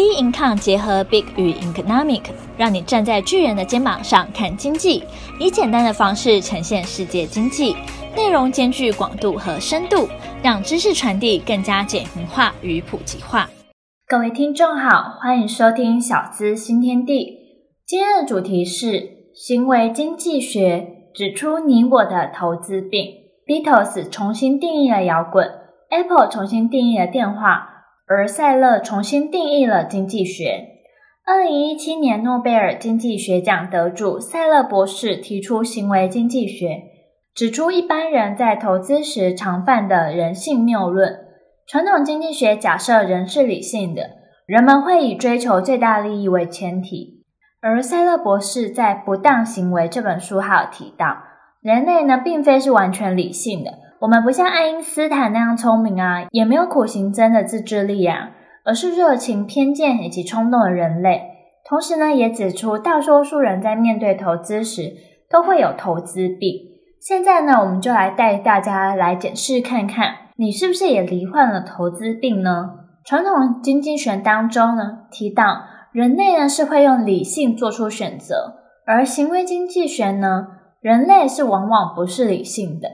B Income 结合 Big 与 Economic，让你站在巨人的肩膀上看经济，以简单的方式呈现世界经济，内容兼具广度和深度，让知识传递更加简明化与普及化。各位听众好，欢迎收听小资新天地。今天的主题是行为经济学指出你我的投资病，Beatles 重新定义了摇滚，Apple 重新定义了电话。而赛勒重新定义了经济学。二零一七年诺贝尔经济学奖得主赛勒博士提出行为经济学，指出一般人在投资时常犯的人性谬论。传统经济学假设人是理性的，人们会以追求最大利益为前提。而赛勒博士在《不当行为》这本书还有提到，人类呢并非是完全理性的。我们不像爱因斯坦那样聪明啊，也没有苦行僧的自制力啊，而是热情、偏见以及冲动的人类。同时呢，也指出大多数人在面对投资时都会有投资病。现在呢，我们就来带大家来检视看看，你是不是也罹患了投资病呢？传统经济学当中呢，提到人类呢是会用理性做出选择，而行为经济学呢，人类是往往不是理性的。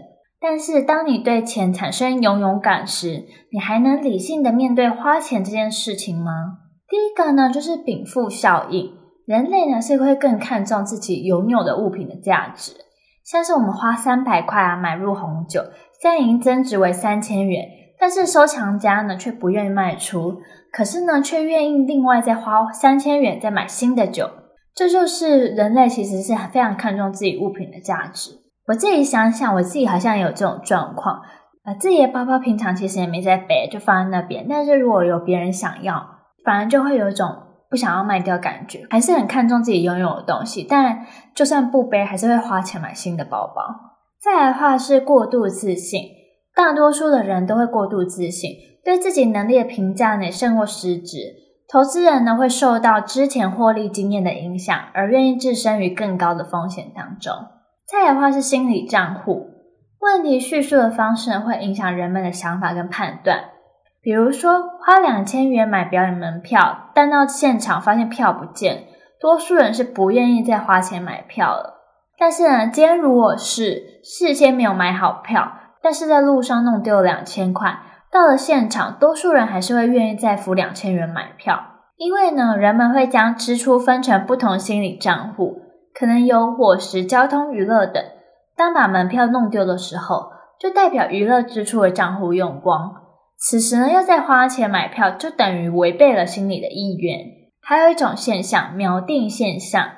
但是，当你对钱产生拥有感时，你还能理性的面对花钱这件事情吗？第一个呢，就是禀赋效应。人类呢是会更看重自己拥有的物品的价值，像是我们花三百块啊买入红酒，现在已经增值为三千元，但是收藏家呢却不愿意卖出，可是呢却愿意另外再花三千元再买新的酒。这就是人类其实是非常看重自己物品的价值。我自己想想，我自己好像也有这种状况，呃，自己的包包平常其实也没在背，就放在那边。但是如果有别人想要，反而就会有一种不想要卖掉感觉，还是很看重自己拥有的东西。但就算不背，还是会花钱买新的包包。再来的话是过度自信，大多数的人都会过度自信，对自己能力的评价呢胜过实质。投资人呢会受到之前获利经验的影响，而愿意置身于更高的风险当中。再来的话是心理账户，问题叙述的方式会影响人们的想法跟判断。比如说，花两千元买表演门票，但到现场发现票不见，多数人是不愿意再花钱买票了。但是呢，今天如果是事先没有买好票，但是在路上弄丢了两千块，到了现场，多数人还是会愿意再付两千元买票，因为呢，人们会将支出分成不同心理账户。可能有伙食、交通、娱乐等。当把门票弄丢的时候，就代表娱乐支出的账户用光。此时呢，要再花钱买票，就等于违背了心理的意愿。还有一种现象，锚定现象。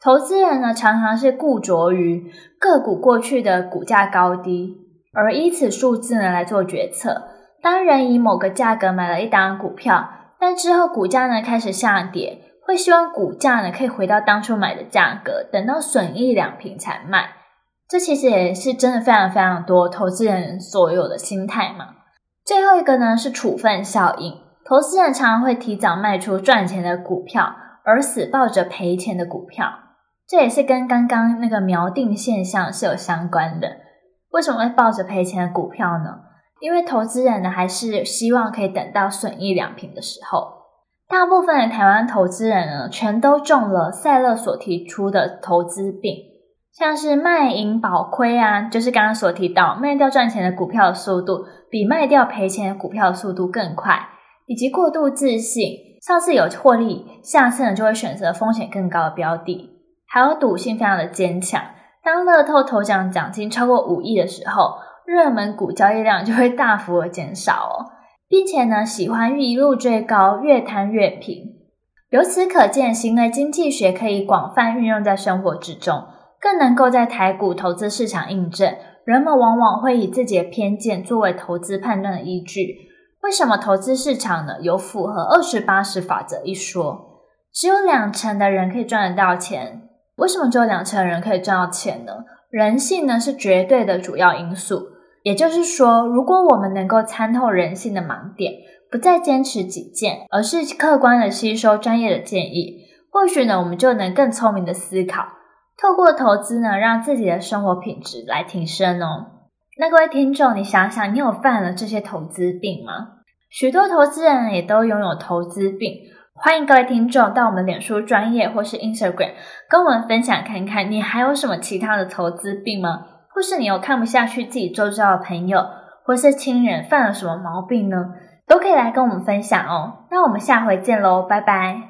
投资人呢，常常是固着于个股过去的股价高低，而以此数字呢来做决策。当人以某个价格买了一档股票，但之后股价呢开始下跌。会希望股价呢可以回到当初买的价格，等到损益两平才卖。这其实也是真的非常非常多投资人所有的心态嘛。最后一个呢是处分效应，投资人常常会提早卖出赚钱的股票，而死抱着赔钱的股票。这也是跟刚刚那个锚定现象是有相关的。为什么会抱着赔钱的股票呢？因为投资人呢还是希望可以等到损益两平的时候。大部分的台湾投资人呢，全都中了赛勒所提出的投资病，像是卖盈保亏啊，就是刚刚所提到卖掉赚钱的股票的速度比卖掉赔钱的股票的速度更快，以及过度自信，上次有获利，下次呢就会选择风险更高的标的，还有赌性非常的坚强。当乐透头奖奖金超过五亿的时候，热门股交易量就会大幅的减少哦。并且呢，喜欢一路追高，越贪越平。由此可见，行为经济学可以广泛运用在生活之中，更能够在台股投资市场印证。人们往往会以自己的偏见作为投资判断的依据。为什么投资市场呢？有符合二十八十法则一说，只有两成的人可以赚得到钱。为什么只有两成的人可以赚到钱呢？人性呢是绝对的主要因素。也就是说，如果我们能够参透人性的盲点，不再坚持己见，而是客观的吸收专业的建议，或许呢，我们就能更聪明的思考，透过投资呢，让自己的生活品质来提升哦。那各位听众，你想想，你有犯了这些投资病吗？许多投资人也都拥有投资病，欢迎各位听众到我们脸书专业或是 Instagram 跟我们分享看看，你还有什么其他的投资病吗？或是你有看不下去自己周遭的朋友或是亲人犯了什么毛病呢？都可以来跟我们分享哦。那我们下回见喽，拜拜。